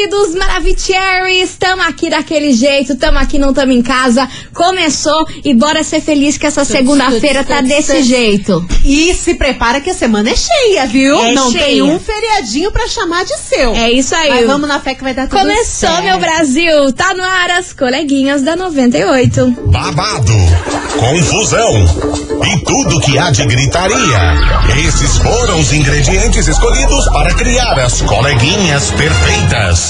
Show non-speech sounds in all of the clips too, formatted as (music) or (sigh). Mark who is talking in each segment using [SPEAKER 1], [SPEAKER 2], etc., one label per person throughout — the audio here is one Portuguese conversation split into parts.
[SPEAKER 1] queridos Maravicheries, estamos aqui daquele jeito, estamos aqui, não estamos em casa. Começou e bora ser feliz que essa segunda-feira tá desse jeito.
[SPEAKER 2] E se prepara que a semana é cheia, viu?
[SPEAKER 1] É
[SPEAKER 2] não tem
[SPEAKER 1] cheia.
[SPEAKER 2] um feriadinho pra chamar de seu.
[SPEAKER 1] É isso aí.
[SPEAKER 2] Mas vamos na fé que vai dar tudo
[SPEAKER 1] Começou,
[SPEAKER 2] certo.
[SPEAKER 1] meu Brasil. Tá no ar as coleguinhas da 98.
[SPEAKER 3] babado, confusão e tudo que há de gritaria. Esses foram os ingredientes escolhidos para criar as coleguinhas perfeitas.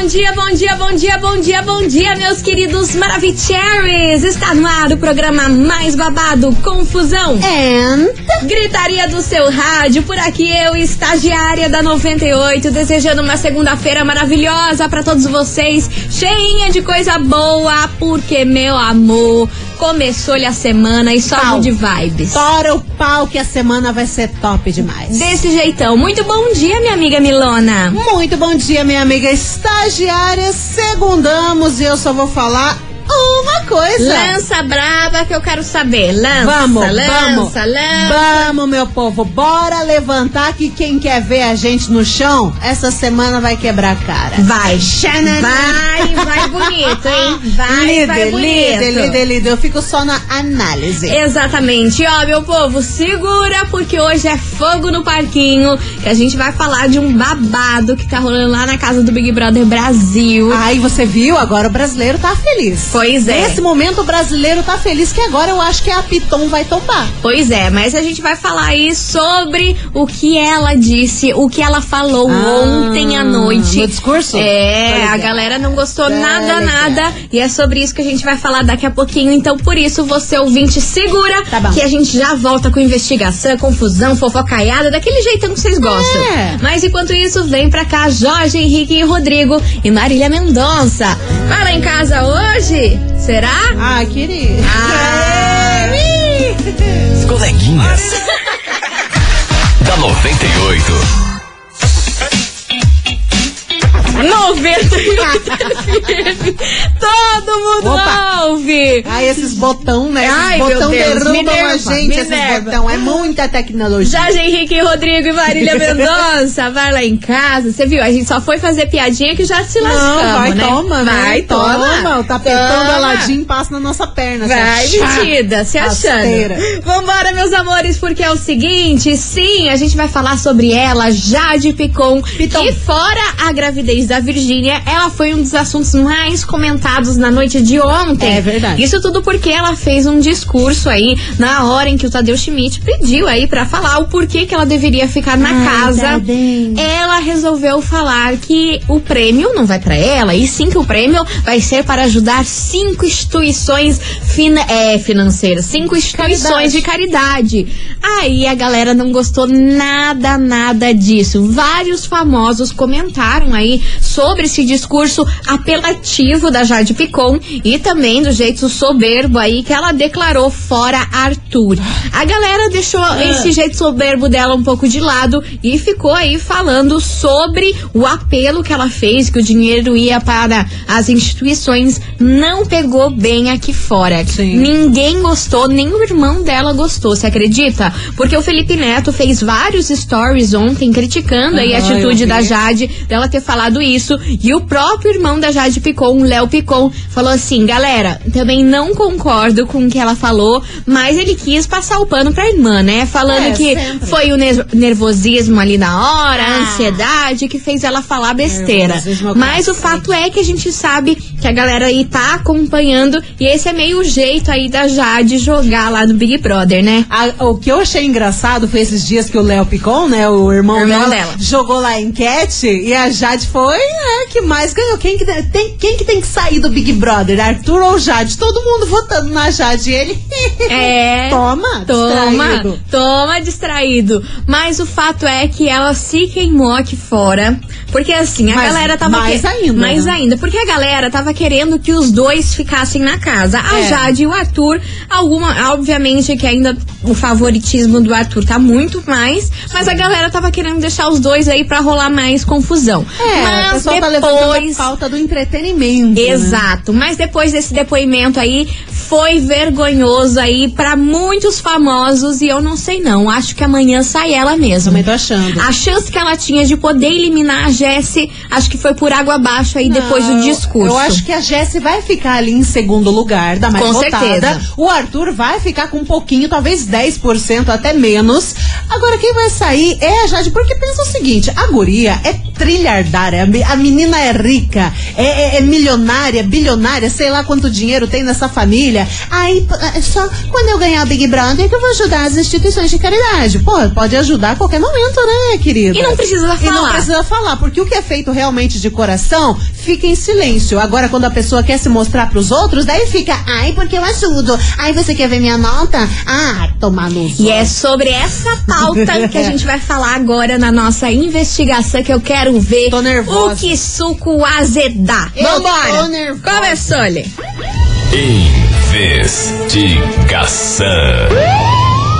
[SPEAKER 1] Bom dia, bom dia, bom dia, bom dia, bom dia, meus queridos Maravicheries. Está no ar o programa mais babado, Confusão.
[SPEAKER 2] And...
[SPEAKER 1] Gritaria do seu rádio, por aqui eu, estagiária da 98, desejando uma segunda-feira maravilhosa pra todos vocês, cheinha de coisa boa, porque, meu amor, começou-lhe a semana e só
[SPEAKER 2] Pau.
[SPEAKER 1] de vibes.
[SPEAKER 2] Tora o pau que a semana vai ser top demais.
[SPEAKER 1] Desse jeitão. Muito bom dia, minha amiga Milona.
[SPEAKER 2] Muito bom dia, minha amiga estagiária. Segundamos e eu só vou falar uma coisa.
[SPEAKER 1] Lança brava que eu quero saber. Lança,
[SPEAKER 2] Vamos,
[SPEAKER 1] lança,
[SPEAKER 2] vamos.
[SPEAKER 1] lança.
[SPEAKER 2] Vamos, meu povo. Bora levantar que quem quer ver a gente no chão, essa semana vai quebrar a cara.
[SPEAKER 1] Vai,
[SPEAKER 2] Xanana.
[SPEAKER 1] vai, vai (laughs) bonito, hein? Vai,
[SPEAKER 2] líder,
[SPEAKER 1] vai bonito.
[SPEAKER 2] líder, líder, líder. Eu fico só na análise.
[SPEAKER 1] Exatamente. Ó, meu povo, segura porque hoje é fogo no parquinho, que a gente vai falar de um babado que tá rolando lá na casa do Big Brother Brasil.
[SPEAKER 2] Aí você viu, agora o brasileiro tá feliz.
[SPEAKER 1] Pois é.
[SPEAKER 2] Nesse momento o brasileiro tá feliz que agora eu acho que a Piton vai tombar.
[SPEAKER 1] Pois é, mas a gente vai falar aí sobre o que ela disse, o que ela falou
[SPEAKER 2] Ah,
[SPEAKER 1] ontem à noite.
[SPEAKER 2] no discurso?
[SPEAKER 1] É, a
[SPEAKER 2] é.
[SPEAKER 1] galera não gostou nada,
[SPEAKER 2] legal.
[SPEAKER 1] nada. E é sobre isso que a gente vai falar daqui a pouquinho. Então, por isso, você ouvinte, segura
[SPEAKER 2] Tá bom.
[SPEAKER 1] que a gente já volta com investigação, confusão, fofocaiada, daquele jeitão que vocês gostam.
[SPEAKER 2] É.
[SPEAKER 1] Mas enquanto isso, vem pra cá Jorge Henrique e Rodrigo e Marília Mendonça. Vai lá em casa hoje? Será?
[SPEAKER 2] Ah, querido.
[SPEAKER 1] Ah.
[SPEAKER 4] As coleguinhas. (laughs) da 98.
[SPEAKER 1] 98 FM. Todo mundo
[SPEAKER 2] Opa.
[SPEAKER 1] ouve.
[SPEAKER 2] Ah, esses botão, né? Esses botão derrubam a gente, esses
[SPEAKER 1] nerva.
[SPEAKER 2] botão. É muita tecnologia.
[SPEAKER 1] Jorge Henrique, Rodrigo e Marília (laughs) Mendonça, vai lá em casa. Você viu? A gente só foi fazer piadinha que já se lascamos,
[SPEAKER 2] Não, vai,
[SPEAKER 1] né?
[SPEAKER 2] toma, né?
[SPEAKER 1] Vai, toma.
[SPEAKER 2] Toma, o tapetão do Aladim passa na nossa perna.
[SPEAKER 1] Vai, metida, se
[SPEAKER 2] Rasteira.
[SPEAKER 1] achando. Vambora, meus amores, porque é o seguinte: sim, a gente vai falar sobre ela, Jade Picon.
[SPEAKER 2] Piton.
[SPEAKER 1] E fora a gravidez da Virgínia, ela foi um dos assuntos mais comentados na noite de ontem.
[SPEAKER 2] É verdade.
[SPEAKER 1] Isso tudo porque ela fez um discurso aí na hora em que o Tadeu Schmidt pediu aí pra falar o porquê que ela deveria ficar na
[SPEAKER 2] Ai,
[SPEAKER 1] casa.
[SPEAKER 2] Tadeu.
[SPEAKER 1] Ela resolveu falar que o prêmio não vai pra ela, e sim que o prêmio vai ser para ajudar cinco instituições fina- é, financeiras, cinco instituições
[SPEAKER 2] Caridade.
[SPEAKER 1] de caridade. Aí a galera não gostou nada, nada disso. Vários famosos comentaram aí sobre esse discurso apelativo da Jade Picon e também do jeito soberbo aí que ela declarou fora Arthur. A galera deixou esse jeito soberbo dela um pouco de lado e ficou aí falando sobre o apelo que ela fez, que o dinheiro ia para as instituições, não pegou bem aqui fora.
[SPEAKER 2] Sim.
[SPEAKER 1] Ninguém gostou, nem o irmão dela gostou, você acredita? Porque o Felipe Neto fez vários stories ontem criticando aí a
[SPEAKER 2] Aham,
[SPEAKER 1] atitude da. Jade dela ter falado isso. E o próprio irmão da Jade Picon, o Léo Picon, falou assim: galera, também não concordo com o que ela falou, mas ele quis passar o pano pra irmã, né? Falando
[SPEAKER 2] É,
[SPEAKER 1] que
[SPEAKER 2] sempre.
[SPEAKER 1] foi o ner- nervosismo ali na hora, a
[SPEAKER 2] Ah.
[SPEAKER 1] ansiedade que fez ela falar besteira.
[SPEAKER 2] Nervosismo é o
[SPEAKER 1] Mas o fato é que a gente sabe que a galera aí tá acompanhando e esse é meio o jeito aí da Jade jogar lá no Big Brother, né?
[SPEAKER 2] A- o que eu achei engraçado foi esses dias que o Léo Picon, né, o irmão,
[SPEAKER 1] Irmão
[SPEAKER 2] dela,
[SPEAKER 1] dela.
[SPEAKER 2] jogou lá a enquete e a Jade foi né, que mais ganhou. Quem que, tem, quem que tem que sair do Big Brother, Arthur ou Jade? Todo mundo votando na Jade ele... (laughs)
[SPEAKER 1] É.
[SPEAKER 2] Toma,
[SPEAKER 1] Toma,
[SPEAKER 2] distraído.
[SPEAKER 1] toma distraído. Mas o fato é que ela se queimou aqui fora. Porque assim, a
[SPEAKER 2] Mas
[SPEAKER 1] galera tava.
[SPEAKER 2] mais ainda,
[SPEAKER 1] Mais
[SPEAKER 2] né?
[SPEAKER 1] ainda. Porque a galera tava querendo que os dois ficassem na casa. A
[SPEAKER 2] É.
[SPEAKER 1] Jade e o Arthur, alguma, obviamente que ainda o favoritismo do Arthur tá muito mais, mas a galera tava querendo deixar os dois aí pra rolar mais confusão.
[SPEAKER 2] É, o
[SPEAKER 1] mas
[SPEAKER 2] pessoal tá levantando a
[SPEAKER 1] depois.
[SPEAKER 2] pauta do entretenimento. né?
[SPEAKER 1] Exato, mas depois desse depoimento aí, foi vergonhoso aí pra muitos famosos e eu não sei não, acho que amanhã sai ela mesmo.
[SPEAKER 2] Também tô achando.
[SPEAKER 1] A chance que ela tinha de poder eliminar a Jessie, acho que foi por água abaixo aí depois do
[SPEAKER 2] Não,
[SPEAKER 1] discurso.
[SPEAKER 2] Eu acho que a Jessie vai ficar ali em segundo lugar, da mais
[SPEAKER 1] Com
[SPEAKER 2] votada.
[SPEAKER 1] certeza.
[SPEAKER 2] O Arthur vai ficar com um pouquinho, talvez 10%, até menos. Agora, quem vai sair é a Jade, porque pensa o seguinte, a guria é trilhardária, a me- a menina é rica, é, é- é milionária, bilionária, sei lá quanto dinheiro tem nessa família. Aí, é só quando eu ganhar o Big Brother que eu vou ajudar as instituições de caridade. Pô, pode ajudar a qualquer momento, né, querida?
[SPEAKER 1] E não precisa
[SPEAKER 2] E não
[SPEAKER 1] falar.
[SPEAKER 2] precisa falar, porque o que é feito realmente de coração fica em silêncio. Agora, quando a pessoa quer se mostrar pros outros, daí fica, ai, porque eu ajudo. Ai, você quer ver minha nota? Ah, tomar no
[SPEAKER 1] E é sobre essa pauta (laughs) que a gente vai falar agora na nossa investigação que eu quero ver
[SPEAKER 2] Tô nervosa.
[SPEAKER 1] o que suco azedar.
[SPEAKER 2] Eu
[SPEAKER 1] Vambora!
[SPEAKER 2] tô nervosa.
[SPEAKER 1] Começou-lhe.
[SPEAKER 4] Investigação.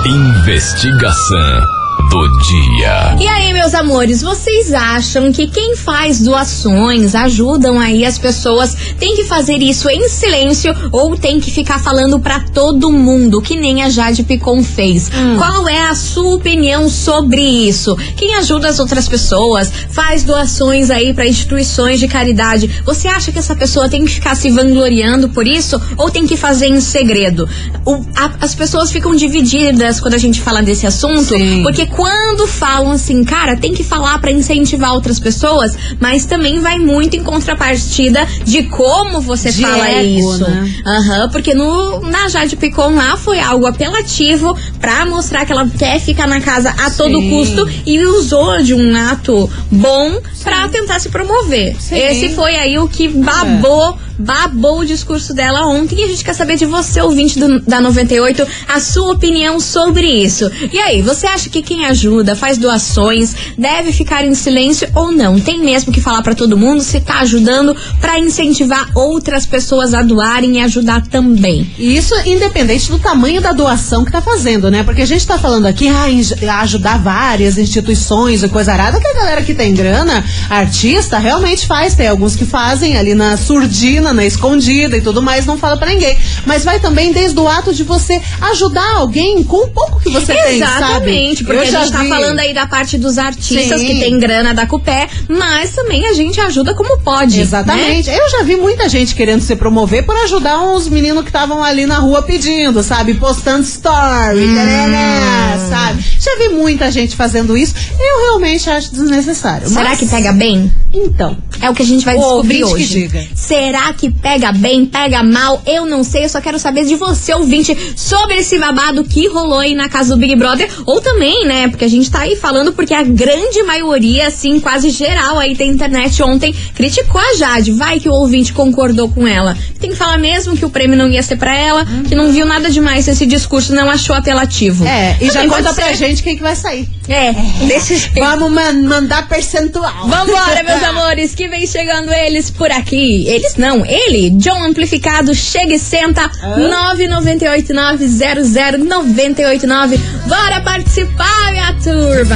[SPEAKER 4] Investigação do dia.
[SPEAKER 1] E aí, meus amores, vocês acham que quem faz doações ajudam aí as pessoas tem que fazer isso em silêncio ou tem que ficar falando pra todo mundo, que nem a Jade Picon fez? Qual é a sua opinião sobre isso? Quem ajuda as outras pessoas, faz doações aí pra instituições de caridade, você acha que essa pessoa tem que ficar se vangloriando por isso ou tem que fazer em segredo? O- a- as pessoas ficam divididas quando a gente fala desse assunto,
[SPEAKER 2] Sim.
[SPEAKER 1] porque quando falam assim, cara, tem que falar pra incentivar outras pessoas, mas também vai muito em contrapartida de como você
[SPEAKER 2] De
[SPEAKER 1] fala
[SPEAKER 2] ego,
[SPEAKER 1] isso.
[SPEAKER 2] né?
[SPEAKER 1] Aham, porque no, na Jade Picon lá foi algo apelativo pra mostrar que ela quer ficar na casa a todo
[SPEAKER 2] Sim.
[SPEAKER 1] custo e usou de um ato bom pra tentar se promover.
[SPEAKER 2] Sim.
[SPEAKER 1] Esse foi aí o que babou. Babou o discurso dela ontem e a gente quer saber de você, ouvinte do- da 98, a sua opinião sobre isso. E aí, você acha que quem ajuda, faz doações, deve ficar em silêncio ou não? Tem mesmo que falar pra todo mundo se tá ajudando pra incentivar outras pessoas a doarem e ajudar também.
[SPEAKER 2] E isso independente do tamanho da doação que tá fazendo, né? Porque a gente tá falando aqui, ah, j- ajudar várias instituições e coisa arada, que a galera que tem grana, artista, realmente faz. Tem alguns que fazem ali na surdina, na escondida e tudo mais, não fala pra ninguém. Mas vai também desde o ato de você ajudar alguém com o pouco que você tem, sabe?
[SPEAKER 1] Exatamente, porque
[SPEAKER 2] Eu
[SPEAKER 1] a
[SPEAKER 2] já
[SPEAKER 1] gente tá
[SPEAKER 2] vi-
[SPEAKER 1] falando aí da parte dos artistas
[SPEAKER 2] Sim.
[SPEAKER 1] que tem grana da cupé, mas também a gente ajuda como pode. né?
[SPEAKER 2] Exatamente. Eu já vi muita gente querendo se promover por ajudar uns meninos que estavam ali na rua pedindo, sabe? Postando story,
[SPEAKER 1] Hum.
[SPEAKER 2] tarará, sabe? Já vi muita gente fazendo isso. Eu realmente acho desnecessário.
[SPEAKER 1] Será
[SPEAKER 2] Mas-
[SPEAKER 1] que pega bem?
[SPEAKER 2] Então.
[SPEAKER 1] É o que a gente vai
[SPEAKER 2] O
[SPEAKER 1] descobrir hoje. Será que pega bem, pega mal? Eu não sei, eu só quero saber de você, ouvinte, sobre esse babado que rolou aí na casa do Big Brother. Ou também, né? Porque a gente tá aí falando porque a grande maioria, assim, quase geral aí da internet ontem criticou a Jade. Vai que o ouvinte concordou com ela. Tem que falar mesmo que o prêmio não ia ser pra ela, que não viu nada demais nesse discurso, não achou apelativo.
[SPEAKER 2] É, e já
[SPEAKER 1] Também
[SPEAKER 2] conta
[SPEAKER 1] pode
[SPEAKER 2] pra gente quem que vai sair.
[SPEAKER 1] É, desse jeito.
[SPEAKER 2] Vamos man- mandar percentual.
[SPEAKER 1] Vambora, meus (laughs) amores, que vem chegando eles por aqui. Eles não, ele, John Amplificado, chega e senta. 998900989. Bora participar, minha turma.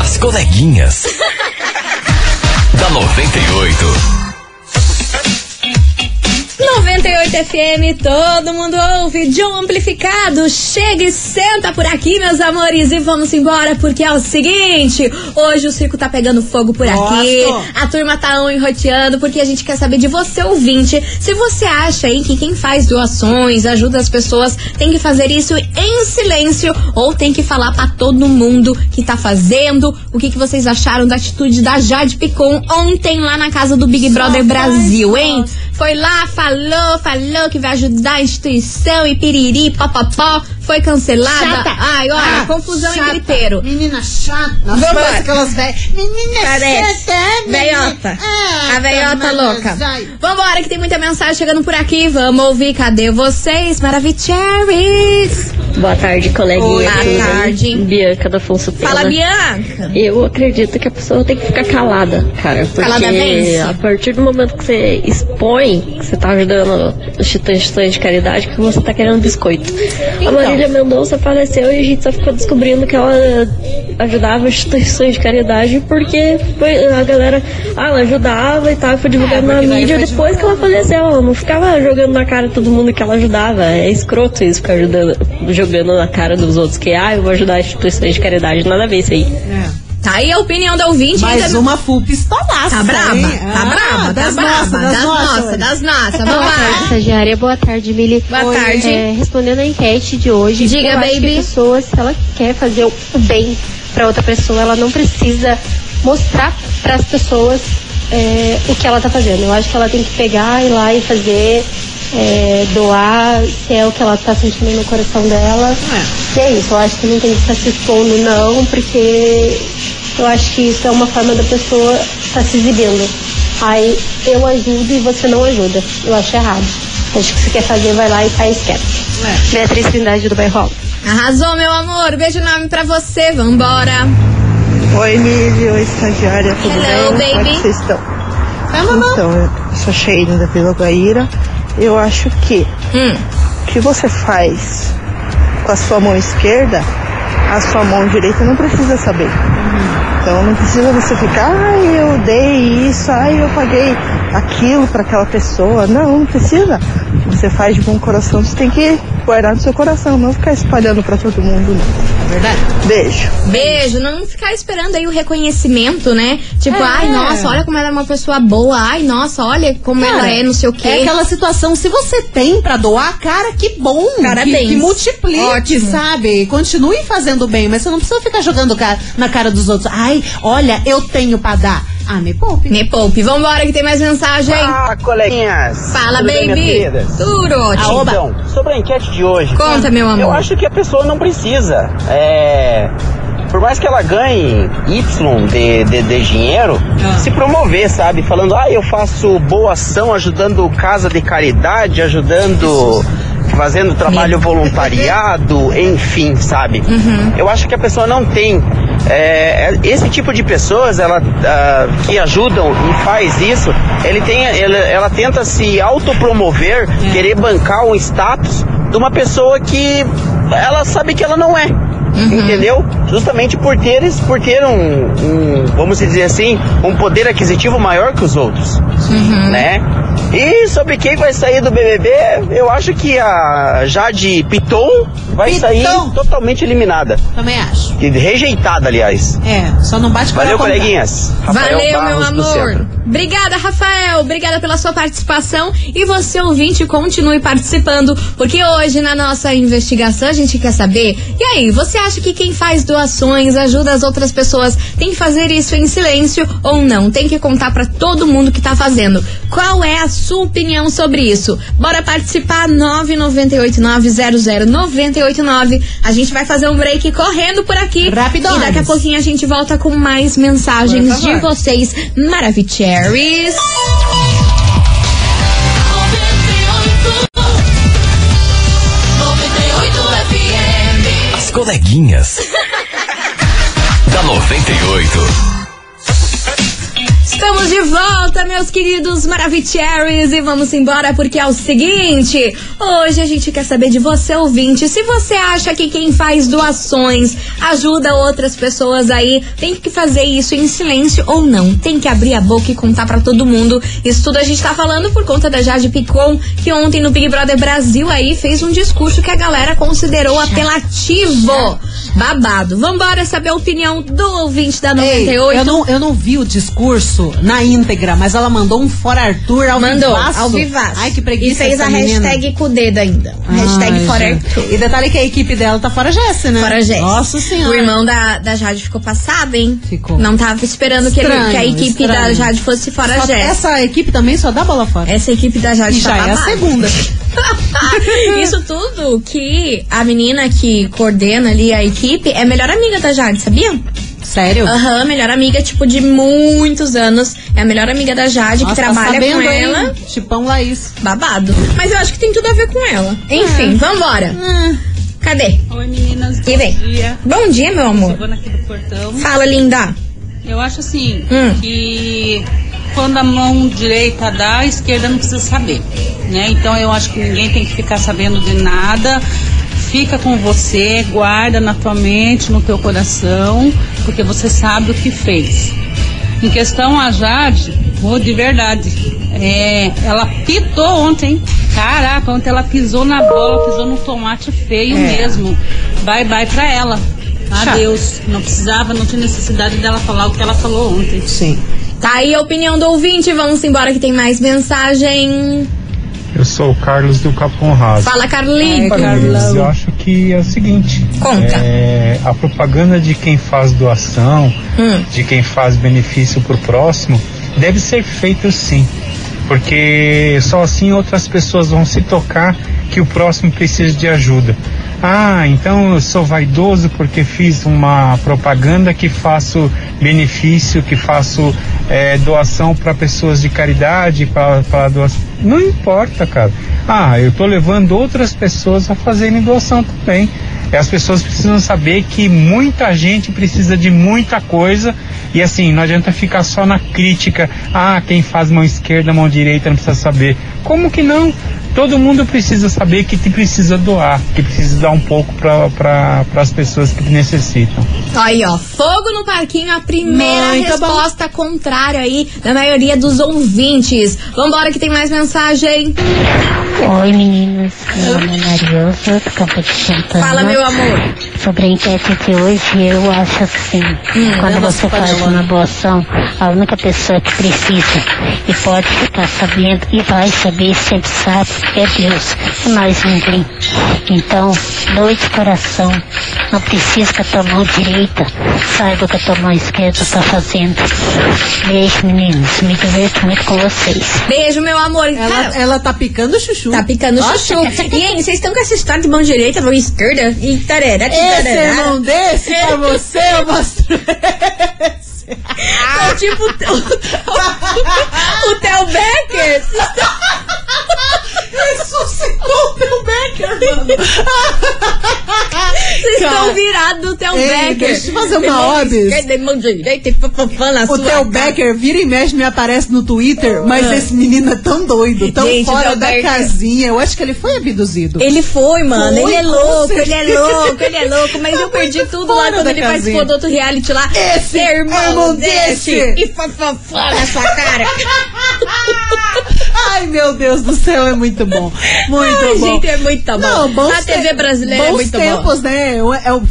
[SPEAKER 4] As coleguinhas. (laughs) da 98.
[SPEAKER 1] 98 FM, todo mundo ouve. John Amplificado, chega e senta por aqui, meus amores. E vamos embora, porque é o seguinte: hoje o circo tá pegando fogo por aqui. A turma tá um enroteando, porque a gente quer saber de você, ouvinte. Se você acha aí que quem faz doações, ajuda as pessoas, tem que fazer isso em silêncio ou tem que falar pra todo mundo que tá fazendo. O que, que vocês acharam da atitude da Jade Picon ontem lá na casa do Big Brother Brasil, hein? Foi lá, falou, falou que vai ajudar a instituição e piriri, papapó. Foi cancelada.
[SPEAKER 2] Chata.
[SPEAKER 1] Ai, olha,
[SPEAKER 2] Ah,
[SPEAKER 1] confusão
[SPEAKER 2] chata.
[SPEAKER 1] em griteiro.
[SPEAKER 2] Menina chata. Nossa,
[SPEAKER 1] Vambora.
[SPEAKER 2] parece aquelas velhas. Menina
[SPEAKER 1] Parece.
[SPEAKER 2] chata. é.
[SPEAKER 1] Veiota.
[SPEAKER 2] Ah,
[SPEAKER 1] a veiota
[SPEAKER 2] tá,
[SPEAKER 1] louca.
[SPEAKER 2] mas ai.
[SPEAKER 1] Vambora, que tem muita mensagem chegando por aqui. Vamos ouvir. Cadê vocês, Maravicheries?
[SPEAKER 5] Boa tarde, coleguinha.
[SPEAKER 1] Boa tarde.
[SPEAKER 5] Bianca da Afonso Pena.
[SPEAKER 1] Fala, Bianca.
[SPEAKER 5] Eu acredito que a pessoa tem que ficar calada, cara. Porque
[SPEAKER 1] Calada vence.
[SPEAKER 5] a partir do momento que você expõe que você tá ajudando instituições de caridade, que você tá querendo biscoito.
[SPEAKER 1] Então.
[SPEAKER 5] A Marília Mendonça faleceu e a gente só ficou descobrindo que ela ajudava instituições de caridade porque foi, a galera, ah, ela ajudava e tal, foi divulgado na
[SPEAKER 2] porque daí
[SPEAKER 5] mídia depois que ela faleceu. Ela não ficava jogando na cara de todo mundo que ela ajudava. É escroto isso, ficar ajudando, jogando na cara dos outros que, ah, eu vou ajudar instituições de caridade. Nada a ver isso aí.
[SPEAKER 1] Tá aí a opinião da ouvinte.
[SPEAKER 2] Mais
[SPEAKER 1] ainda-
[SPEAKER 2] uma full pistolaça.
[SPEAKER 1] Tá braba,
[SPEAKER 2] hein?
[SPEAKER 1] tá
[SPEAKER 2] Ah,
[SPEAKER 1] braba, tá
[SPEAKER 2] das
[SPEAKER 1] braba,
[SPEAKER 2] nossas, das
[SPEAKER 1] das
[SPEAKER 2] nossas.
[SPEAKER 1] nossas, das nossas. Vamos
[SPEAKER 6] Boa tarde,
[SPEAKER 1] lá.
[SPEAKER 6] estagiária. Boa tarde, Mili.
[SPEAKER 1] Boa
[SPEAKER 2] Oi.
[SPEAKER 1] tarde.
[SPEAKER 6] É, respondendo a enquete de hoje,
[SPEAKER 1] Diga,
[SPEAKER 6] eu acho
[SPEAKER 1] baby.
[SPEAKER 6] que a pessoa, se ela quer fazer o bem para outra pessoa, ela não precisa mostrar para as pessoas é, o que ela tá fazendo. Eu acho que ela tem que pegar, ir lá e fazer, é, doar, se é o que ela tá sentindo no coração dela. E é isso, eu acho que não tem que estar se expondo, não, porque eu acho que isso é uma forma da pessoa estar se exibindo. Aí eu ajudo e você não ajuda. Eu acho errado. Acho que se quer fazer, vai lá e faz quieto. Beatriz Trindade do Bairro Alto.
[SPEAKER 1] Arrasou, meu amor. Beijo enorme pra você. Vambora.
[SPEAKER 7] Oi, Lívia, oi, estagiária, tudo
[SPEAKER 1] Hello,
[SPEAKER 7] bem? Como é
[SPEAKER 1] baby.
[SPEAKER 7] que vocês estão?
[SPEAKER 2] Tá?
[SPEAKER 7] Então, eu sou Sheila da Vila Guaíra. Eu acho que
[SPEAKER 1] Hum.
[SPEAKER 7] o que você faz com a sua mão esquerda, a sua mão direita não precisa saber. Então não precisa você ficar, ai, eu dei isso, ai, eu paguei aquilo para aquela pessoa. Não, não precisa. Você faz de bom coração, você tem que guardar no seu coração, não ficar espalhando para todo mundo. Não.
[SPEAKER 2] É verdade.
[SPEAKER 7] Beijo.
[SPEAKER 1] Beijo, não ficar esperando aí o reconhecimento, né? Tipo,
[SPEAKER 2] É.
[SPEAKER 1] ai, nossa, olha como ela é uma pessoa boa. Ai, nossa, olha como
[SPEAKER 2] Cara,
[SPEAKER 1] ela é, não sei o quê.
[SPEAKER 2] É aquela situação, se você tem pra doar, cara, que bom.
[SPEAKER 1] Parabéns.
[SPEAKER 2] Que, que multiplique,
[SPEAKER 1] Ótimo.
[SPEAKER 2] sabe? Continue fazendo bem, mas você não precisa ficar jogando na cara dos outros. Ai, olha, eu tenho pra dar. Ah, me poupe.
[SPEAKER 1] Me poupe. Vambora que tem mais mensagem.
[SPEAKER 8] Ah, coleguinhas.
[SPEAKER 1] Fala,
[SPEAKER 8] Tudo bem,
[SPEAKER 1] baby.
[SPEAKER 8] queridas?
[SPEAKER 1] Tudo ótimo.
[SPEAKER 2] Aoba.
[SPEAKER 8] Então, sobre a enquete de hoje.
[SPEAKER 1] Conta, meu amor.
[SPEAKER 8] Eu acho que a pessoa não precisa. É. Por mais que ela ganhe Y de, de, de dinheiro,
[SPEAKER 2] Ah.
[SPEAKER 8] se promover, sabe? Falando, ah, eu faço boa ação ajudando casa de caridade, ajudando. Fazendo trabalho voluntariado, (laughs) enfim, sabe?
[SPEAKER 1] Uhum.
[SPEAKER 8] Eu acho que a pessoa não tem. É, esse tipo de pessoas ela, ah, que ajudam e faz isso, ele tem, ela, ela tenta se autopromover,
[SPEAKER 1] É.
[SPEAKER 8] querer bancar um status de uma pessoa que ela sabe que ela não é.
[SPEAKER 1] Uhum.
[SPEAKER 8] Entendeu? Justamente por ter, por ter um, um, vamos dizer assim, um poder aquisitivo maior que os outros.
[SPEAKER 1] Uhum.
[SPEAKER 8] Né? E sobre quem vai sair do BBB, eu acho que a Jade Piton vai
[SPEAKER 2] Piton.
[SPEAKER 8] sair totalmente eliminada.
[SPEAKER 2] Também acho.
[SPEAKER 8] E Rejeitada, aliás.
[SPEAKER 2] É, só não bate com
[SPEAKER 8] Valeu, coleguinhas. Rafael
[SPEAKER 1] Valeu, meu
[SPEAKER 8] Barros do
[SPEAKER 1] amor. Obrigada, Rafael. Obrigada pela sua participação. E você, ouvinte, continue participando, porque hoje, na nossa investigação, a gente quer saber. E aí, você acha que quem faz doações, ajuda as outras pessoas, tem que fazer isso em silêncio ou não? Tem que contar pra todo mundo que tá fazendo. Qual é a sua opinião sobre isso? Bora participar 998900989. A gente vai fazer um break correndo por aqui.
[SPEAKER 2] Rapidones.
[SPEAKER 1] E daqui a pouquinho a gente volta com mais mensagens de vocês, Maravicheries.
[SPEAKER 4] Coleguinhas. (laughs) da 98.
[SPEAKER 1] Estamos de volta, meus queridos Maravicheries, e vamos embora porque é o seguinte: hoje a gente quer saber de você, ouvinte, se você acha que quem faz doações ajuda outras pessoas aí, tem que fazer isso em silêncio ou não? Tem que abrir a boca e contar pra todo mundo. Isso tudo a gente tá falando por conta da Jade Picon, que ontem no Big Brother Brasil aí fez um discurso que a galera considerou apelativo. Babado. Vambora saber a opinião do ouvinte da
[SPEAKER 2] Ei,
[SPEAKER 1] 98.
[SPEAKER 2] eu, não, eu não vi o discurso na íntegra, mas ela mandou um fora Arthur ao
[SPEAKER 1] Mandou,
[SPEAKER 2] vivaço.
[SPEAKER 1] ao vivaço.
[SPEAKER 2] Ai, que preguiça
[SPEAKER 1] E fez a
[SPEAKER 2] menina.
[SPEAKER 1] hashtag com o dedo ainda. A hashtag
[SPEAKER 2] Ai,
[SPEAKER 1] fora. Arthur.
[SPEAKER 2] E detalhe que a equipe dela tá fora Jesse, né?
[SPEAKER 1] Fora Jess.
[SPEAKER 2] Nossa senhora.
[SPEAKER 1] O irmão da, da Jade ficou passado, hein?
[SPEAKER 2] Ficou.
[SPEAKER 1] Não tava esperando que, ele-
[SPEAKER 2] Estranho,
[SPEAKER 1] que a equipe da
[SPEAKER 2] estranho.
[SPEAKER 1] Jade fosse fora
[SPEAKER 2] Só-
[SPEAKER 1] Jess.
[SPEAKER 2] Essa equipe também só dá bola fora.
[SPEAKER 1] Essa equipe da Jade
[SPEAKER 2] E
[SPEAKER 1] tá
[SPEAKER 2] já é a segunda. (laughs)
[SPEAKER 1] Isso tudo que a menina que coordena ali a equipe é a melhor amiga da Jade, sabia?
[SPEAKER 2] Sério?
[SPEAKER 1] Aham, melhor amiga, tipo, de muitos anos. É a melhor amiga da Jade,
[SPEAKER 2] Nossa,
[SPEAKER 1] que
[SPEAKER 2] tá
[SPEAKER 1] trabalha
[SPEAKER 2] sabendo,
[SPEAKER 1] com
[SPEAKER 2] hein?
[SPEAKER 1] ela.
[SPEAKER 2] Chipão Laís.
[SPEAKER 1] Babado. Mas eu acho que tem tudo a ver com ela. Enfim, vambora. Cadê?
[SPEAKER 9] Oi meninas,
[SPEAKER 1] Que
[SPEAKER 9] bom
[SPEAKER 1] vem?
[SPEAKER 9] dia.
[SPEAKER 1] Bom dia, meu amor.
[SPEAKER 9] Silvana aqui do Portão.
[SPEAKER 1] Fala, linda.
[SPEAKER 9] Eu acho assim,
[SPEAKER 1] Hum.
[SPEAKER 9] que quando a mão direita dá, a esquerda não precisa saber. Né? Então eu acho que ninguém tem que ficar sabendo de nada. Fica com você, guarda na tua mente, no teu coração, porque você sabe o que fez. Em questão a Jade, oh, de verdade, é, ela pitou ontem. Caraca, ontem ela pisou na bola, pisou no tomate feio
[SPEAKER 2] É.
[SPEAKER 9] mesmo. Bye bye pra ela. Adeus. Não precisava, não tinha necessidade dela falar o que ela falou ontem.
[SPEAKER 2] Sim.
[SPEAKER 1] Tá aí a opinião do ouvinte. Vamos embora que tem mais mensagem.
[SPEAKER 10] Eu sou o Carlos do Capão Raso.
[SPEAKER 1] Fala.
[SPEAKER 10] Olha, meninas, eu acho que é o seguinte:
[SPEAKER 1] Conta.
[SPEAKER 10] é, a propaganda de quem faz doação,
[SPEAKER 1] Hum.
[SPEAKER 10] de quem faz benefício pro próximo, deve ser feita sim. Porque só assim outras pessoas vão se tocar que o próximo precisa de ajuda. Ah, então eu sou vaidoso porque fiz uma propaganda que faço benefício, que faço é, doação para pessoas de caridade, para doação. Não importa, cara. Ah, eu tô levando outras pessoas a fazerem doação também. E as pessoas precisam saber que muita gente precisa de muita coisa e assim, não adianta ficar só na crítica. Ah, quem faz mão esquerda, mão direita não precisa saber. Como que não? Todo mundo precisa saber que te precisa doar, que precisa dar um pouco para pra, as pessoas que necessitam.
[SPEAKER 1] Aí, ó, fogo no parquinho, a primeira
[SPEAKER 2] Muito
[SPEAKER 1] resposta contrária aí da maioria dos ouvintes. Vambora que tem mais mensagem.
[SPEAKER 11] Oi meninas, meu nome é Mariosa, do Campo de Santana.
[SPEAKER 1] Fala, meu amor.
[SPEAKER 11] Sobre a enquete de hoje, eu acho assim, quando
[SPEAKER 2] dando
[SPEAKER 11] você faz
[SPEAKER 2] panelona.
[SPEAKER 11] uma boa ação, a única pessoa que precisa e pode ficar sabendo e vai saber, sempre sabe, é Deus, e mais ninguém. Então, doe de coração, não precisa que a tua mão direita saiba o que a tua mão esquerda está fazendo. Beijo meninos, me diverto muito com vocês.
[SPEAKER 1] Beijo, meu amor.
[SPEAKER 2] Ela, ela tá picando chuchu.
[SPEAKER 1] Tá picando
[SPEAKER 2] Nossa,
[SPEAKER 1] chuchu. E aí, vocês estão com essa história de mão direita, mão esquerda? E tarará,
[SPEAKER 2] Esse
[SPEAKER 1] tarará.
[SPEAKER 2] irmão desse pra você, eu.
[SPEAKER 1] Então, (laughs) tipo, o Theo- (laughs) o Theo Becker. (laughs)
[SPEAKER 2] Ressuscitou o teu Becker, mano.
[SPEAKER 1] Vocês
[SPEAKER 2] Cara,
[SPEAKER 1] estão virados do Theo Becker.
[SPEAKER 2] deixa eu fazer uma
[SPEAKER 1] na
[SPEAKER 2] O Theo. Becker vira e mexe me aparece no Twitter, mas
[SPEAKER 1] Ah.
[SPEAKER 2] esse menino é tão doido, tão
[SPEAKER 1] Gente,
[SPEAKER 2] fora
[SPEAKER 1] Theo
[SPEAKER 2] da
[SPEAKER 1] Becker-
[SPEAKER 2] casinha. Eu acho que ele foi abduzido.
[SPEAKER 1] Ele foi, mano.
[SPEAKER 2] Foi,
[SPEAKER 1] ele é louco, ele é louco, ele é louco. Mas
[SPEAKER 2] Tá
[SPEAKER 1] eu perdi
[SPEAKER 2] muito
[SPEAKER 1] tudo lá quando ele
[SPEAKER 2] casinha.
[SPEAKER 1] participou do outro reality lá.
[SPEAKER 2] Esse
[SPEAKER 1] irmão
[SPEAKER 2] irmão
[SPEAKER 1] desse.
[SPEAKER 2] desse.
[SPEAKER 1] E fofofã na sua cara. (laughs)
[SPEAKER 2] Ai, meu Deus do céu, é muito bom. Muito
[SPEAKER 1] Ai,
[SPEAKER 2] bom.
[SPEAKER 1] gente, é muito bom.
[SPEAKER 2] Não, bons
[SPEAKER 1] A TV brasileira é
[SPEAKER 2] bons
[SPEAKER 1] muito
[SPEAKER 2] tempos,
[SPEAKER 1] boa.
[SPEAKER 2] né?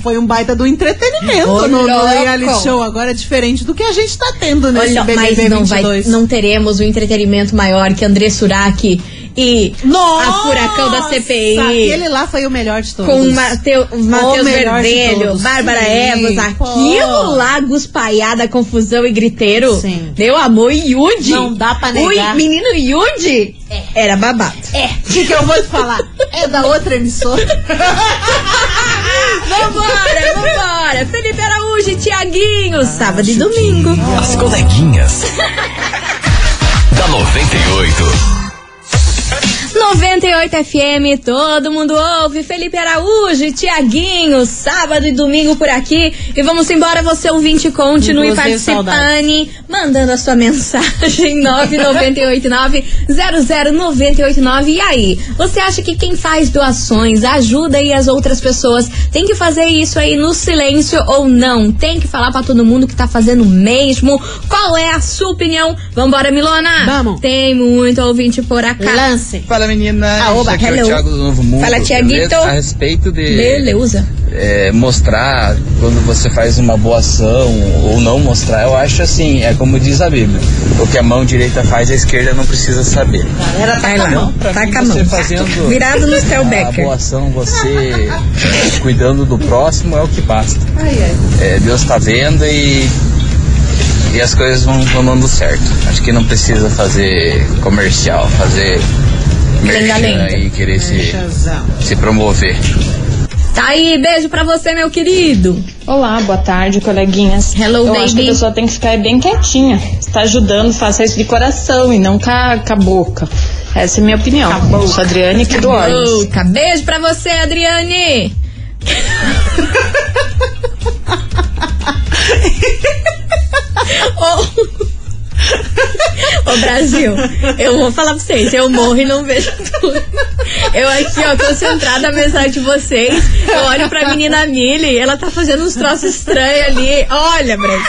[SPEAKER 2] Foi um baita do entretenimento
[SPEAKER 1] Ô,
[SPEAKER 2] no, no reality show. Agora é diferente do que a gente tá tendo nesse
[SPEAKER 1] Olha,
[SPEAKER 2] BBB
[SPEAKER 1] mas não, vai,
[SPEAKER 2] 22.
[SPEAKER 1] não teremos um entretenimento maior que André Surak e
[SPEAKER 2] Nossa!
[SPEAKER 1] a furacão da CPI.
[SPEAKER 2] Aquele lá foi o melhor de todos.
[SPEAKER 1] Com o Mateu, Matheus Verdelho. Bárbara Evas,
[SPEAKER 2] pô.
[SPEAKER 1] aquilo lá, guspaiada, confusão e griteiro.
[SPEAKER 2] Sim.
[SPEAKER 1] Meu amor, Yudi.
[SPEAKER 2] Não dá pra
[SPEAKER 1] O
[SPEAKER 2] negar.
[SPEAKER 1] menino Yudi era babado.
[SPEAKER 2] É, o que, que eu vou te falar? É da outra emissora. (laughs)
[SPEAKER 1] Vambora, vambora. Felipe Araújo e Tiaguinho, sábado e domingo.
[SPEAKER 4] As coleguinhas. (laughs) da 98.
[SPEAKER 1] 98 FM, todo mundo ouve. Felipe Araújo e Tiaguinho, sábado e domingo por aqui. E vamos embora, você ouvinte, continue participando, mandando a sua mensagem (laughs) 998900989. E aí, você acha que quem faz doações ajuda aí as outras pessoas tem que fazer isso aí no silêncio ou não? Tem que falar pra todo mundo que tá fazendo mesmo? Qual é a sua opinião? Vambora, Milona?
[SPEAKER 2] Vamos.
[SPEAKER 1] Tem muito ouvinte por acá.
[SPEAKER 2] Lance.
[SPEAKER 12] Fala menina,
[SPEAKER 1] Ah, oba,
[SPEAKER 12] aqui é
[SPEAKER 1] hello.
[SPEAKER 12] o Thiago do Novo Mundo.
[SPEAKER 1] Fala, Thiaguito.
[SPEAKER 12] A respeito de
[SPEAKER 1] Beleza.
[SPEAKER 12] é, mostrar quando você faz uma boa ação ou não mostrar, eu acho assim, é como diz a Bíblia. O que a mão direita faz, a esquerda não precisa saber.
[SPEAKER 2] Galera, tá com a mão.
[SPEAKER 12] Pra
[SPEAKER 1] Tá
[SPEAKER 12] mim,
[SPEAKER 1] com a
[SPEAKER 12] você
[SPEAKER 1] mão.
[SPEAKER 12] fazendo
[SPEAKER 1] Virado no
[SPEAKER 12] a
[SPEAKER 1] Becker.
[SPEAKER 12] boa ação, você (laughs) cuidando do próximo é o que basta.
[SPEAKER 2] Ai, ai.
[SPEAKER 12] É, Deus tá vendo e, e as coisas vão, vão dando certo. Acho que não precisa fazer comercial, fazer merchan
[SPEAKER 1] Lenga-lenga.
[SPEAKER 12] e querer se, se promover.
[SPEAKER 1] Tá aí, beijo pra você, meu querido.
[SPEAKER 13] Olá, boa tarde, coleguinhas.
[SPEAKER 1] Hello,
[SPEAKER 13] Eu acho que a
[SPEAKER 1] baby.
[SPEAKER 13] pessoa tem que ficar bem quietinha. Se tá ajudando, faça isso de coração e não com a, com a boca. Essa é a minha opinião. Eu sou Adriane aqui do Olhos.
[SPEAKER 1] Beijo pra você, Adriane. (laughs) Ô Brasil, eu vou falar pra vocês, eu morro e não vejo tudo. Eu aqui, ó, concentrada na mensagem de vocês, eu olho pra menina Millie, ela tá fazendo uns troços estranhos ali. Olha, Brasil.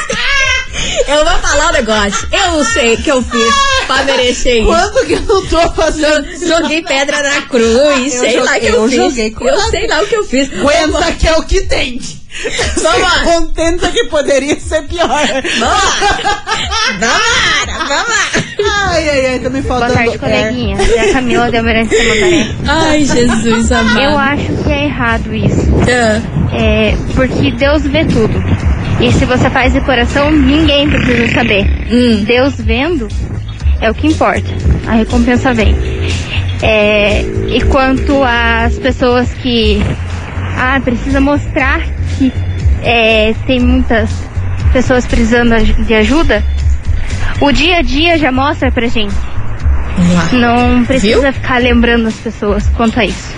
[SPEAKER 1] Eu vou falar um negócio. Eu não sei o que eu fiz pra merecer isso.
[SPEAKER 2] Quando que eu não tô fazendo
[SPEAKER 1] Jo- Joguei pedra na cruz,
[SPEAKER 2] Eu
[SPEAKER 1] sei lá o que eu,
[SPEAKER 2] eu
[SPEAKER 1] fiz.
[SPEAKER 2] joguei
[SPEAKER 1] eu sei lá o que eu fiz.
[SPEAKER 2] Aguenta que é o que tem.
[SPEAKER 1] Vamos lá.
[SPEAKER 2] Contenta que poderia ser pior.
[SPEAKER 1] Vamos lá.
[SPEAKER 2] Ai, ai, ai, tá me
[SPEAKER 14] Boa
[SPEAKER 2] faltando
[SPEAKER 14] tarde,
[SPEAKER 2] ar.
[SPEAKER 14] coleguinhas. É a Camila de Almirante Tamandaré.
[SPEAKER 1] Ai, Jesus amado.
[SPEAKER 14] Eu acho que é errado isso.
[SPEAKER 1] Ah.
[SPEAKER 14] É, porque Deus vê tudo. E se você faz de coração, ninguém precisa saber.
[SPEAKER 1] Hum.
[SPEAKER 14] Deus vendo é o que importa. A recompensa vem. É, e quanto às pessoas que ah, precisa mostrar que é, tem muitas pessoas precisando de ajuda, o dia a dia já mostra pra gente. Não precisa ficar lembrando as pessoas quanto a isso.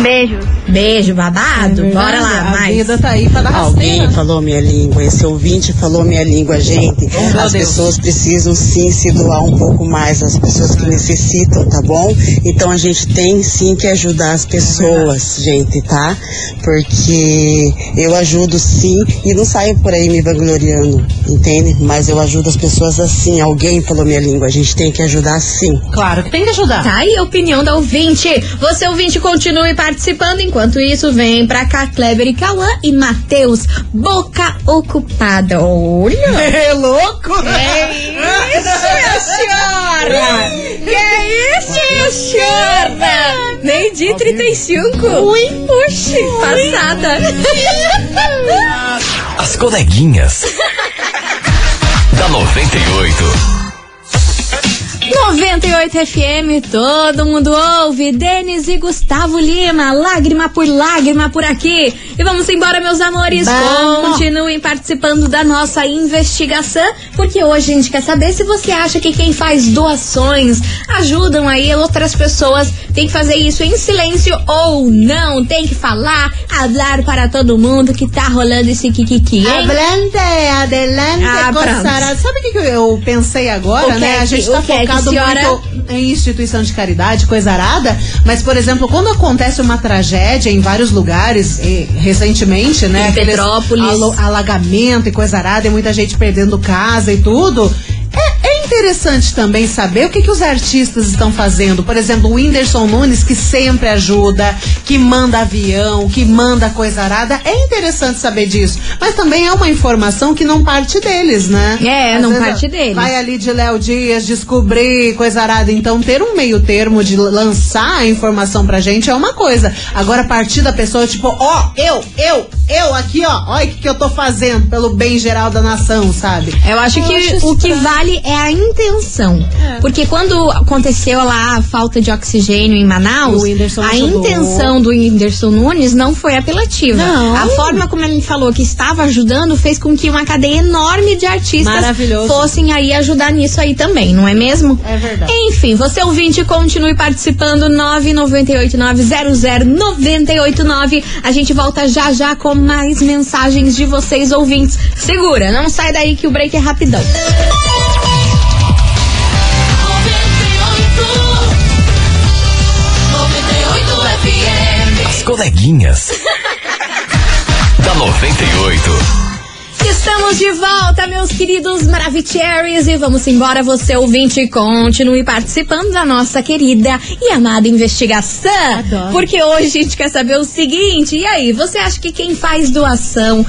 [SPEAKER 14] Beijos.
[SPEAKER 1] Beijo, babado. Bora lá,
[SPEAKER 2] a
[SPEAKER 1] mais.
[SPEAKER 2] vida tá aí pra dar
[SPEAKER 15] Alguém
[SPEAKER 2] rasteira.
[SPEAKER 15] falou minha língua, esse ouvinte falou minha língua, gente.
[SPEAKER 2] Oh,
[SPEAKER 15] as
[SPEAKER 2] Deus.
[SPEAKER 15] pessoas precisam sim se doar um pouco mais, as pessoas que necessitam, tá bom? Então a gente tem sim que ajudar as pessoas, gente, tá? Porque eu ajudo sim e não saio por aí me vangloriando, entende? Mas eu ajudo as pessoas assim. Alguém falou minha língua, a gente tem que ajudar sim.
[SPEAKER 2] Claro que tem que ajudar.
[SPEAKER 1] Tá aí a opinião da ouvinte. Você, ouvinte, continue participando. Enquanto isso, vem pra cá Kleber e Cauã e Matheus, boca ocupada. Olha! (laughs)
[SPEAKER 2] É louco?
[SPEAKER 1] Que isso, minha senhora? Que isso, minha senhora? Meio dia e 35. Ui, puxa, passada.
[SPEAKER 4] As coleguinhas. (laughs) da 98.
[SPEAKER 1] 98 FM, todo mundo ouve. Denis e Gustavo Lima, lágrima por lágrima por aqui. E vamos embora, meus amores.
[SPEAKER 2] Vamos.
[SPEAKER 1] Continuem participando da nossa investigação, porque hoje a gente quer saber se você acha que quem faz doações ajudam aí outras pessoas tem que fazer isso em silêncio ou não. Tem que falar, hablar para todo mundo que tá rolando esse kikiki, hein?
[SPEAKER 2] Adelante, adelante,
[SPEAKER 1] Ah,
[SPEAKER 2] coçara. Sabe o que, que eu pensei agora,
[SPEAKER 1] que
[SPEAKER 2] né?
[SPEAKER 1] é
[SPEAKER 2] A gente
[SPEAKER 1] que-
[SPEAKER 2] tá
[SPEAKER 1] que é que
[SPEAKER 2] focado
[SPEAKER 1] senhora-
[SPEAKER 2] muito em instituição de caridade, coisa arada, mas, por exemplo, quando acontece uma tragédia em vários lugares, e, recentemente, né?
[SPEAKER 1] Em Petrópolis.
[SPEAKER 2] alo- alagamento e coisa arada, e muita gente perdendo casa e tudo. É, é interessante também saber o que, que os artistas estão fazendo. Por exemplo, o Whindersson Nunes, que sempre ajuda, que manda avião, que manda coisa arada. É interessante saber disso. Mas também é uma informação que não parte deles, né?
[SPEAKER 1] É,
[SPEAKER 2] Às
[SPEAKER 1] não parte deles.
[SPEAKER 2] Vai ali de Léo Dias descobrir coisa arada. Então, ter um meio termo de lançar a informação pra gente é uma coisa. Agora, partir da pessoa, tipo, ó, eu, eu, eu aqui, ó, olha o que, que eu tô fazendo pelo bem geral da nação, sabe?
[SPEAKER 1] Eu acho que o que vale é a intenção. Porque quando aconteceu lá a falta de oxigênio em Manaus, a intenção do Whindersson Nunes não foi apelativa.
[SPEAKER 2] Não.
[SPEAKER 1] A forma como ele falou que estava ajudando fez com que uma cadeia enorme de artistas fossem aí ajudar nisso aí também, não é mesmo?
[SPEAKER 2] É verdade.
[SPEAKER 1] Enfim, você ouvinte, continue participando. 998900989. A gente volta já já com mais mensagens de vocês, ouvintes. Segura, não sai daí que o break é rapidão.
[SPEAKER 4] Coleguinhas. (laughs) da 98.
[SPEAKER 1] Estamos de volta, meus queridos Maravicheries, e vamos embora, você ouvinte, continue participando da nossa querida e amada investigação.
[SPEAKER 2] Adoro.
[SPEAKER 1] Porque hoje a gente quer saber o seguinte, e aí, você acha que quem faz doação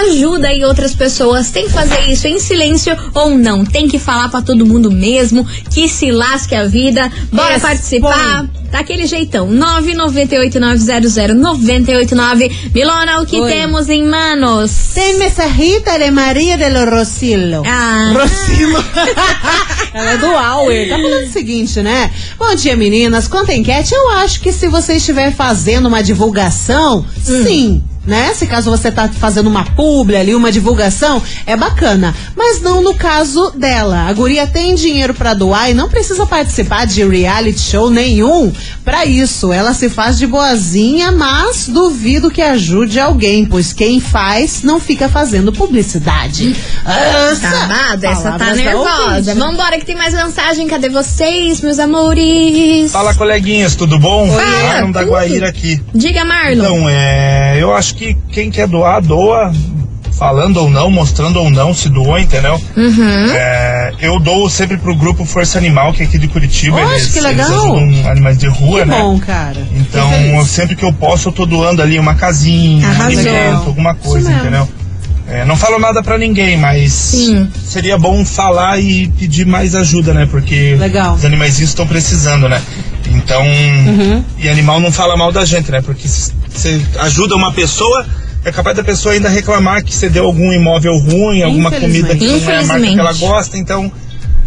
[SPEAKER 1] ajuda aí outras pessoas, tem que fazer isso em silêncio ou não? Tem que falar pra todo mundo mesmo, que se lasque a vida, bora
[SPEAKER 2] Expõe.
[SPEAKER 1] participar. Daquele jeitão, 998900989. Milona, o que
[SPEAKER 2] Oi.
[SPEAKER 1] temos em manos?
[SPEAKER 2] Tem mensajita de Maria de lo Rosillo.
[SPEAKER 1] Ah.
[SPEAKER 2] Rosillo. (laughs) Ela é do Auer. Tá falando o seguinte, né? Bom dia, meninas. Quanto à enquete, eu acho que se você estiver fazendo uma divulgação, sim. Né? Se caso você tá fazendo uma publi ali, uma divulgação, é bacana. Mas não no caso dela. A guria tem dinheiro pra doar e não precisa participar de reality show nenhum pra isso. Ela se faz de boazinha, mas duvido que ajude alguém, pois quem faz não fica fazendo publicidade. Essa,
[SPEAKER 1] Tá amada, essa tá nervosa. Vambora que tem mais mensagem. Cadê vocês, meus amores?
[SPEAKER 16] Fala, coleguinhas, tudo bom?
[SPEAKER 1] Fala,
[SPEAKER 16] Marlon da. Guaíra aqui.
[SPEAKER 1] Diga, Marlon.
[SPEAKER 16] Então, é, eu acho que quem quer doar, doa, falando ou não, mostrando ou não, se doou, entendeu?
[SPEAKER 1] Uhum.
[SPEAKER 16] É, eu dou sempre pro grupo Força Animal, que é aqui de Curitiba.
[SPEAKER 2] Poxa,
[SPEAKER 16] eles,
[SPEAKER 2] que legal.
[SPEAKER 16] eles ajudam animais de rua,
[SPEAKER 2] Que
[SPEAKER 16] né?
[SPEAKER 2] bom, cara.
[SPEAKER 16] Então,
[SPEAKER 2] feliz.
[SPEAKER 16] sempre que eu posso, eu tô doando ali uma casinha, um
[SPEAKER 1] Arrasou.
[SPEAKER 16] alimento, alguma coisa, entendeu? É, não falo nada pra ninguém, mas
[SPEAKER 1] Sim.
[SPEAKER 16] seria bom falar e pedir mais ajuda, né? Porque
[SPEAKER 2] Legal.
[SPEAKER 16] os animais estão precisando, né? Então,
[SPEAKER 2] Uhum.
[SPEAKER 16] e animal não fala mal da gente, né? Porque se você ajuda uma pessoa, é capaz da pessoa ainda reclamar que você deu algum imóvel ruim, alguma comida que não é a marca que ela gosta, então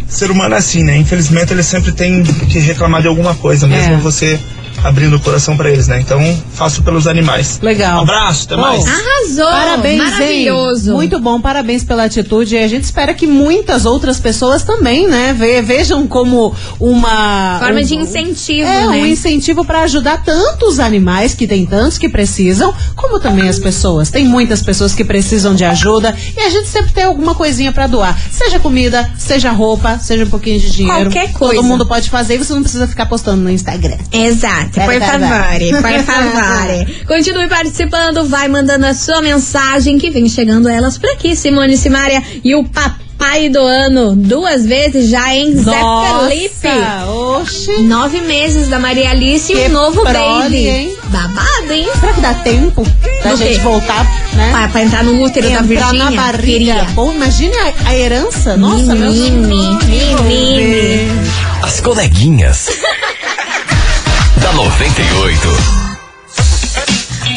[SPEAKER 16] ser humano é assim, né? Infelizmente ele sempre tem que reclamar de alguma coisa, mesmo
[SPEAKER 2] É.
[SPEAKER 16] você abrindo o coração pra eles, né? Então faço pelos animais.
[SPEAKER 2] Legal.
[SPEAKER 16] Um abraço, até
[SPEAKER 2] Oh,
[SPEAKER 16] mais.
[SPEAKER 1] Arrasou!
[SPEAKER 2] Parabéns,
[SPEAKER 1] Maravilhoso!
[SPEAKER 2] hein? Muito bom, parabéns pela atitude. E a gente espera que muitas outras pessoas também, né, ve- vejam como uma
[SPEAKER 1] Forma
[SPEAKER 2] um-
[SPEAKER 1] de incentivo,
[SPEAKER 2] é,
[SPEAKER 1] né?
[SPEAKER 2] um incentivo para ajudar tanto os animais que tem tantos que precisam, como também as pessoas. Tem muitas pessoas que precisam de ajuda e a gente sempre tem alguma coisinha para doar, seja comida, seja roupa, seja um pouquinho de dinheiro.
[SPEAKER 1] Qualquer coisa.
[SPEAKER 2] Todo mundo pode fazer e você não precisa ficar postando no Instagram.
[SPEAKER 1] Exato,
[SPEAKER 2] Por
[SPEAKER 1] por
[SPEAKER 2] favor.
[SPEAKER 1] por (laughs) favor. Continue participando, vai mandando a sua mensagem que vem chegando elas por aqui, Simone Simária e o papai do ano, duas vezes já, hein? Zé
[SPEAKER 2] Nossa,
[SPEAKER 1] Felipe.
[SPEAKER 2] Oxi.
[SPEAKER 1] Nove meses da Maria Alice e
[SPEAKER 2] Que
[SPEAKER 1] um novo
[SPEAKER 2] prole,
[SPEAKER 1] baby.
[SPEAKER 2] hein?
[SPEAKER 1] Babado, hein?
[SPEAKER 2] Será que dá tempo da gente
[SPEAKER 1] quê?
[SPEAKER 2] voltar, né?
[SPEAKER 1] Pra, pra entrar no útero da
[SPEAKER 2] Entrar
[SPEAKER 1] Virgínia?
[SPEAKER 2] na barriga.
[SPEAKER 1] queria.
[SPEAKER 2] Bom, imagine a, a herança. Nossa, meu
[SPEAKER 1] Menine, menine.
[SPEAKER 4] As coleguinhas. Da 98.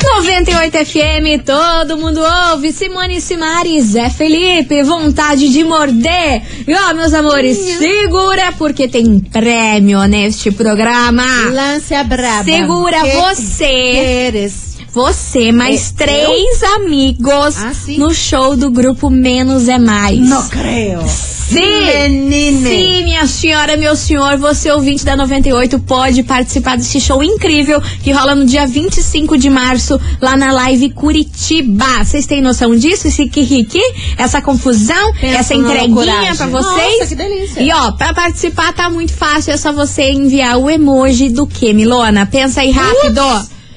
[SPEAKER 1] 98 FM, todo mundo ouve. Simone Simari, Zé Felipe, vontade de morder. E ó, meus amores, segura porque tem prêmio neste programa.
[SPEAKER 2] Lance a braba.
[SPEAKER 1] Segura
[SPEAKER 2] Que
[SPEAKER 1] você.
[SPEAKER 2] queres?
[SPEAKER 1] Você, mais
[SPEAKER 2] E-
[SPEAKER 1] três amigos
[SPEAKER 2] Ah,
[SPEAKER 1] no show do grupo Menos é Mais.
[SPEAKER 2] Não creio.
[SPEAKER 1] Sim!
[SPEAKER 2] Menine.
[SPEAKER 1] Sim, minha senhora, meu senhor, você ouvinte da 98 pode participar desse show incrível que rola no dia 25 de março lá na Live Curitiba. Vocês têm noção disso? Esse kikiki? Essa confusão?
[SPEAKER 2] Penso
[SPEAKER 1] essa entreguinha pra vocês?
[SPEAKER 2] Nossa, que delícia.
[SPEAKER 1] E ó, pra participar tá muito fácil, é só você enviar o emoji do que, Milona? Pensa aí rápido.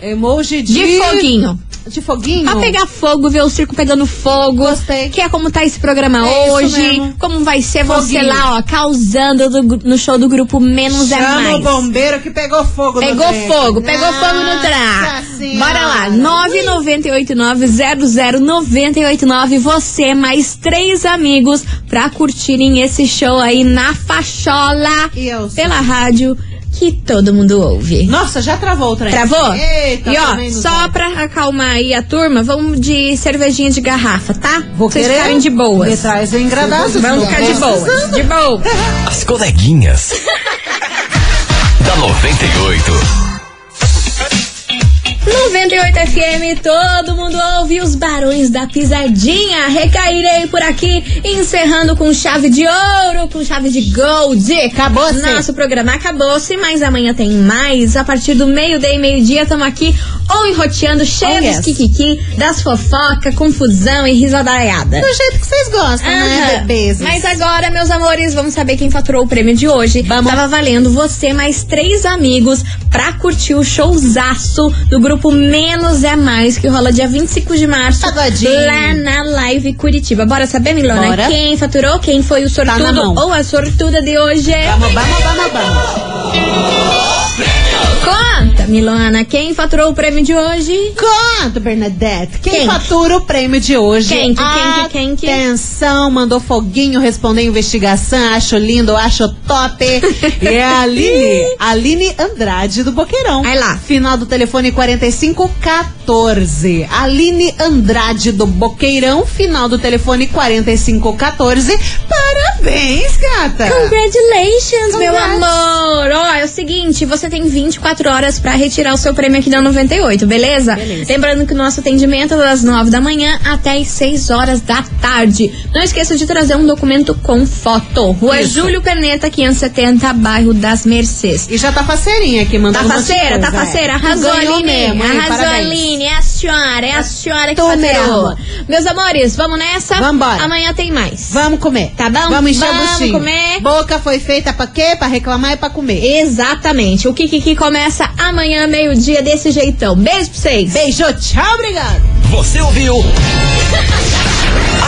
[SPEAKER 2] Emoji de...
[SPEAKER 1] De foguinho.
[SPEAKER 2] De foguinho?
[SPEAKER 1] Pra pegar fogo, ver o circo pegando fogo.
[SPEAKER 2] Gostei.
[SPEAKER 1] Que é como tá esse programa
[SPEAKER 2] É
[SPEAKER 1] hoje. Como vai ser você
[SPEAKER 2] Foguinho.
[SPEAKER 1] lá, ó, causando do- no show do grupo Menos é
[SPEAKER 2] Chama o
[SPEAKER 1] Mais.
[SPEAKER 2] bombeiro que pegou fogo
[SPEAKER 1] Pegou
[SPEAKER 2] trem.
[SPEAKER 1] fogo, pegou fogo no
[SPEAKER 2] Nossa
[SPEAKER 1] trá. Bora lá, 998900989. Você mais três amigos pra curtirem esse show aí na fachola.
[SPEAKER 2] E eu
[SPEAKER 1] Pela rádio que todo mundo ouve.
[SPEAKER 2] Nossa, já travou o trem.
[SPEAKER 1] Travou?
[SPEAKER 2] Eita,
[SPEAKER 1] e ó, só
[SPEAKER 2] vai.
[SPEAKER 1] pra acalmar aí a turma, vamos de cervejinha de garrafa, tá?
[SPEAKER 2] Vou
[SPEAKER 1] Vocês
[SPEAKER 2] querer.
[SPEAKER 1] ficarem de boas.
[SPEAKER 2] Me traz engradados.
[SPEAKER 1] Vamos
[SPEAKER 2] tô
[SPEAKER 1] ficar de boas. De boa.
[SPEAKER 4] As coleguinhas. (laughs) da 98.
[SPEAKER 1] 98 FM, todo mundo ouve os barões da pisadinha. Recairei por aqui, encerrando com chave de ouro, com chave de gold.
[SPEAKER 2] Acabou-se.
[SPEAKER 1] Nosso programa acabou-se, mas amanhã tem mais. A partir do meio-dia e meio-dia, estamos aqui ou enroteando, cheio
[SPEAKER 2] Oh,
[SPEAKER 1] dos
[SPEAKER 2] yes.
[SPEAKER 1] kikiki, das fofoca, confusão e risadaiada.
[SPEAKER 2] Do jeito que vocês gostam, né,
[SPEAKER 1] Aham.
[SPEAKER 2] bebês?
[SPEAKER 1] Mas agora, meus amores, vamos saber quem faturou o prêmio de hoje.
[SPEAKER 2] Vamos.
[SPEAKER 1] Tava valendo você mais três amigos pra curtir o showzaço do grupo Menos é Mais, que rola dia 25 de março.
[SPEAKER 2] Pagodinho.
[SPEAKER 1] Lá na Live Curitiba. Bora saber, Milona?
[SPEAKER 2] Bora.
[SPEAKER 1] Quem faturou? Quem foi o
[SPEAKER 2] Tá
[SPEAKER 1] sortudo
[SPEAKER 2] mão.
[SPEAKER 1] ou a sortuda de hoje?
[SPEAKER 2] Vamos, vamos, vamos, vamos.
[SPEAKER 1] Conta, Milona, quem faturou o prêmio de hoje?
[SPEAKER 2] Conta, Bernadette. Quem,
[SPEAKER 1] Quem?
[SPEAKER 2] fatura o prêmio de hoje?
[SPEAKER 1] Quem que, quem que, quem que?
[SPEAKER 2] Atenção, mandou foguinho, respondeu a investigação, acho lindo, acho top. (laughs) é a Aline, Aline Andrade do Boqueirão.
[SPEAKER 1] Vai lá.
[SPEAKER 2] Final do telefone 4514. Aline Andrade do Boqueirão, final do telefone 4514. Parabéns, gata.
[SPEAKER 1] Congratulations, meu
[SPEAKER 2] Congrats.
[SPEAKER 1] amor! Ó, é o seguinte, você tem 24 horas pra retirar o seu prêmio aqui da 98, beleza? Lembrando que o nosso atendimento é das 9 da manhã até as 6 horas da tarde. Não esqueça de trazer um documento com foto. Rua
[SPEAKER 2] Isso.
[SPEAKER 1] Júlio Perneta, 570, bairro das Mercês.
[SPEAKER 2] E já tá faceirinha aqui,
[SPEAKER 1] Tá
[SPEAKER 2] mandando de
[SPEAKER 1] faceira, tá faceira.
[SPEAKER 2] é.
[SPEAKER 1] Arrasou, Aline.
[SPEAKER 2] Mesmo, hein?
[SPEAKER 1] Arrasou,
[SPEAKER 2] Parabéns.
[SPEAKER 1] Aline. É a senhora, é a senhora que
[SPEAKER 2] mesmo.
[SPEAKER 1] Meus amores, vamos nessa?
[SPEAKER 2] Vambora.
[SPEAKER 1] Amanhã tem mais.
[SPEAKER 2] Vamos comer.
[SPEAKER 1] Tá bom?
[SPEAKER 2] Vamos encher o
[SPEAKER 1] Vamos
[SPEAKER 2] buchinho.
[SPEAKER 1] comer.
[SPEAKER 2] Boca foi feita pra quê? Pra reclamar e pra comer.
[SPEAKER 1] Exatamente. O Kikiki começa amanhã, meio-dia, desse jeitão. Beijo pra vocês.
[SPEAKER 2] Beijo, tchau, obrigado.
[SPEAKER 4] Você ouviu?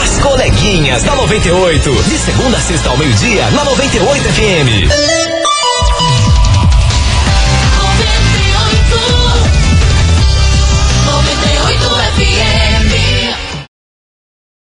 [SPEAKER 4] As coleguinhas da 98. De segunda a sexta ao meio-dia, na 98 FM.